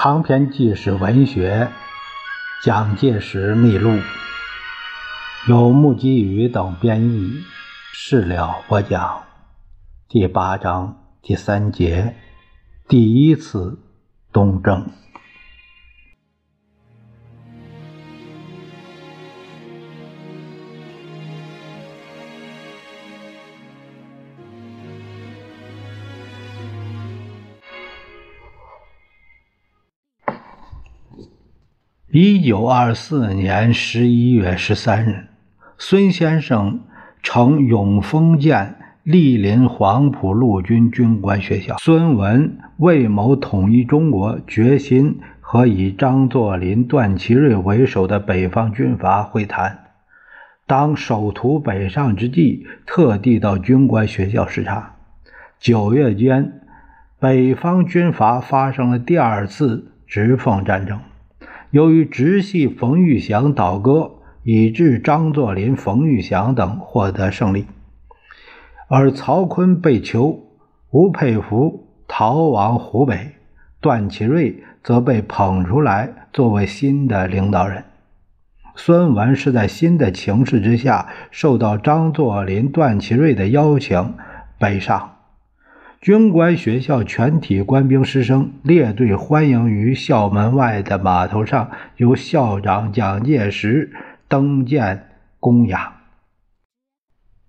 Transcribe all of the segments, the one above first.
长篇纪实文学《蒋介石秘录》，由木基宇等编译，事了播讲。第八章第三节，第一次东征。一九二四年十一月十三日，孙先生乘永丰舰莅临黄埔陆军军官学校。孙文为谋统一中国，决心和以张作霖、段祺瑞为首的北方军阀会谈。当首图北上之际，特地到军官学校视察。九月间，北方军阀发生了第二次直奉战争。由于直系冯玉祥倒戈，以致张作霖、冯玉祥等获得胜利，而曹锟被囚，吴佩孚逃往湖北，段祺瑞则被捧出来作为新的领导人。孙文是在新的情势之下，受到张作霖、段祺瑞的邀请北上。军官学校全体官兵师生列队欢迎于校门外的码头上，由校长蒋介石登舰供养。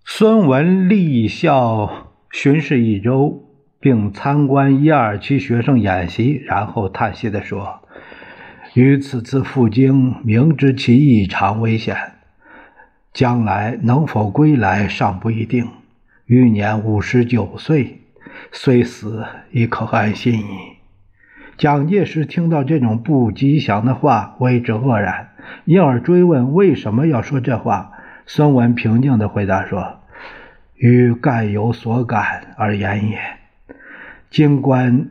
孙文立校巡视一周，并参观一二期学生演习，然后叹息地说：“于此次赴京，明知其异常危险，将来能否归来尚不一定。余年五十九岁。”虽死亦可安心矣。蒋介石听到这种不吉祥的话，为之愕然，因而追问为什么要说这话。孙文平静地回答说：“与概有所感而言也。尽管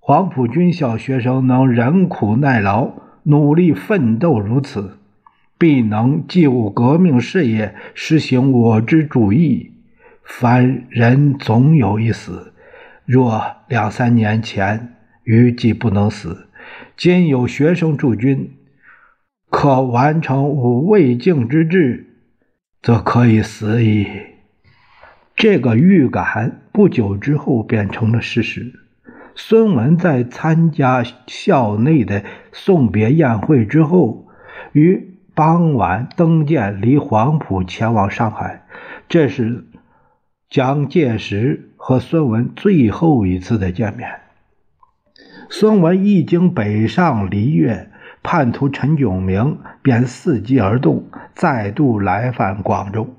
黄埔军校学生能忍苦耐劳、努力奋斗如此，必能救革命事业，实行我之主义。”凡人总有一死，若两三年前余既不能死，今有学生驻军，可完成吾未竟之志，则可以死矣。这个预感不久之后变成了事实。孙文在参加校内的送别宴会之后，于傍晚登舰离黄埔前往上海，这是。蒋介石和孙文最后一次的见面。孙文一经北上离越，叛徒陈炯明便伺机而动，再度来犯广州。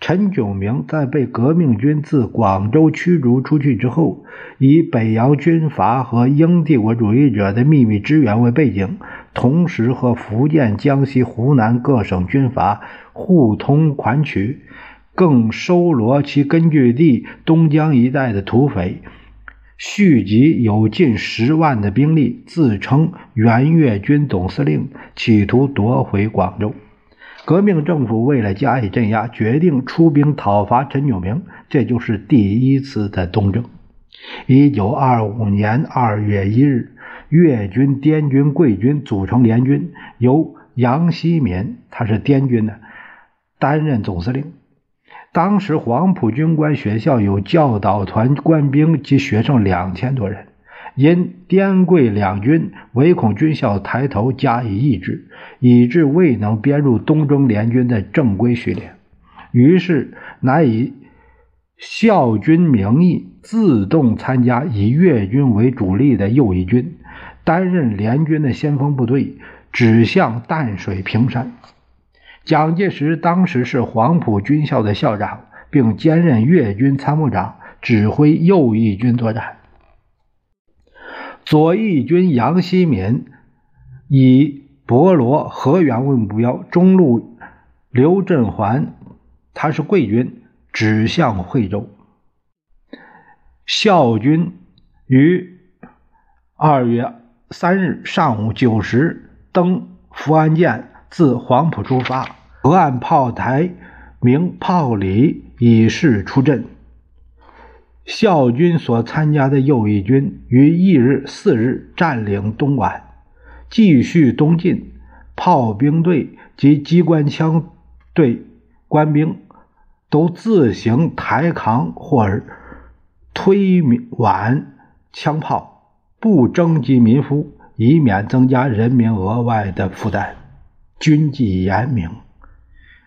陈炯明在被革命军自广州驱逐出去之后，以北洋军阀和英帝国主义者的秘密支援为背景，同时和福建、江西、湖南各省军阀互通款曲。更收罗其根据地东江一带的土匪，续集有近十万的兵力，自称援粤军总司令，企图夺回广州。革命政府为了加以镇压，决定出兵讨伐陈炯明，这就是第一次的东征。一九二五年二月一日，粤军、滇军、桂军组成联军，由杨希敏，他是滇军的，担任总司令。当时黄埔军官学校有教导团官兵及学生两千多人，因滇桂两军唯恐军校抬头加以抑制，以致未能编入东征联军的正规序列，于是乃以校军名义自动参加以粤军为主力的右翼军，担任联军的先锋部队，指向淡水平山。蒋介石当时是黄埔军校的校长，并兼任粤军参谋长，指挥右翼军作战。左翼军杨希敏以博罗、河源为目标，中路刘振环，他是桂军，指向惠州。校军于二月三日上午九时登福安舰。自黄埔出发，河岸炮台鸣炮礼以示出阵。校军所参加的右翼军于翌日四日占领东莞，继续东进。炮兵队及机关枪队官兵都自行抬扛或推挽枪炮，不征集民夫，以免增加人民额外的负担。军纪严明，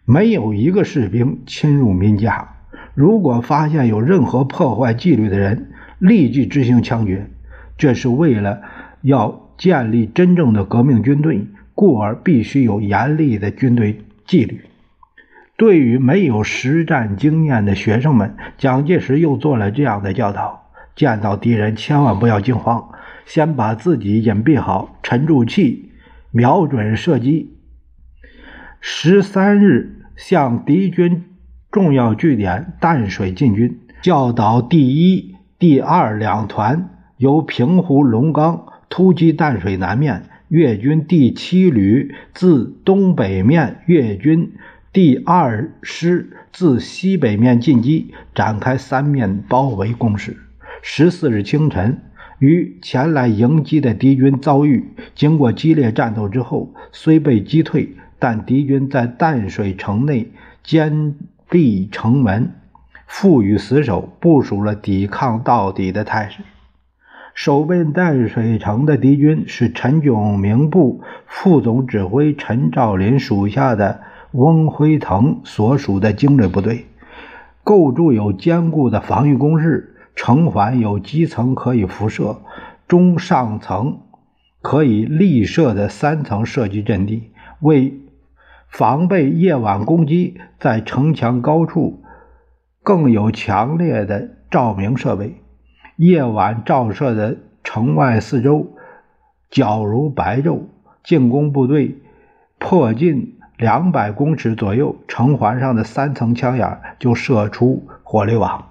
没有一个士兵侵入民家。如果发现有任何破坏纪律的人，立即执行枪决。这是为了要建立真正的革命军队，故而必须有严厉的军队纪律。对于没有实战经验的学生们，蒋介石又做了这样的教导：见到敌人，千万不要惊慌，先把自己隐蔽好，沉住气，瞄准射击。十三日，向敌军。重要据点淡水进军，教导第一、第二两团由平湖龙岗突击淡水南面，粤军第七旅自东北面，粤军第二师自西北面进击，展开三面包围攻势。十四日清晨，与前来迎击的敌军遭遇，经过激烈战斗之后，虽被击退，但敌军在淡水城内坚。壁城门，负隅死守，部署了抵抗到底的态势。守备淡水城的敌军是陈炯明部副总指挥陈兆林属下的翁辉腾所属的精锐部队，构筑有坚固的防御工事，城环有基层可以辐射、中上层可以立射的三层射击阵地，为。防备夜晚攻击，在城墙高处更有强烈的照明设备，夜晚照射的城外四周皎如白昼。进攻部队迫近两百公尺左右，城环上的三层枪眼就射出火力网。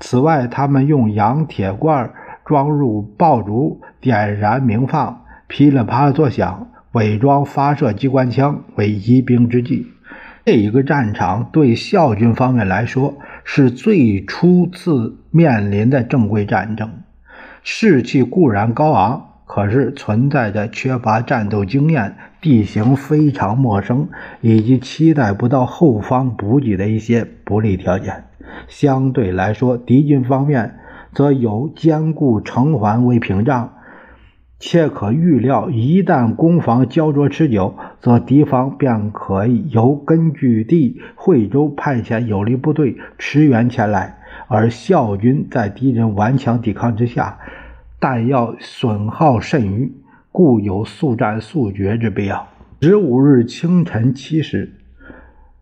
此外，他们用洋铁罐装入爆竹，点燃鸣放，噼里啪啦作响。伪装发射机关枪为疑兵之计。这一个战场对校军方面来说是最初次面临的正规战争，士气固然高昂，可是存在着缺乏战斗经验、地形非常陌生以及期待不到后方补给的一些不利条件。相对来说，敌军方面则有坚固城环为屏障。且可预料，一旦攻防焦灼持久，则敌方便可以由根据地惠州派遣有力部队驰援前来，而校军在敌人顽强抵抗之下，弹药损耗甚余，故有速战速决之必要。十五日清晨七时，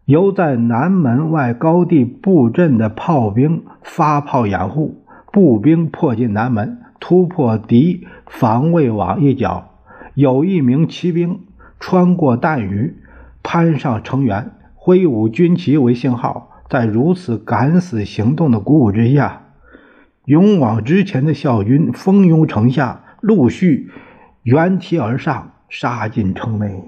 由在南门外高地布阵的炮兵发炮掩护，步兵迫近南门。突破敌防卫网一角，有一名骑兵穿过弹雨，攀上城垣，挥舞军旗为信号。在如此敢死行动的鼓舞之下，勇往直前的校军蜂拥城下，陆续援梯而上，杀进城内。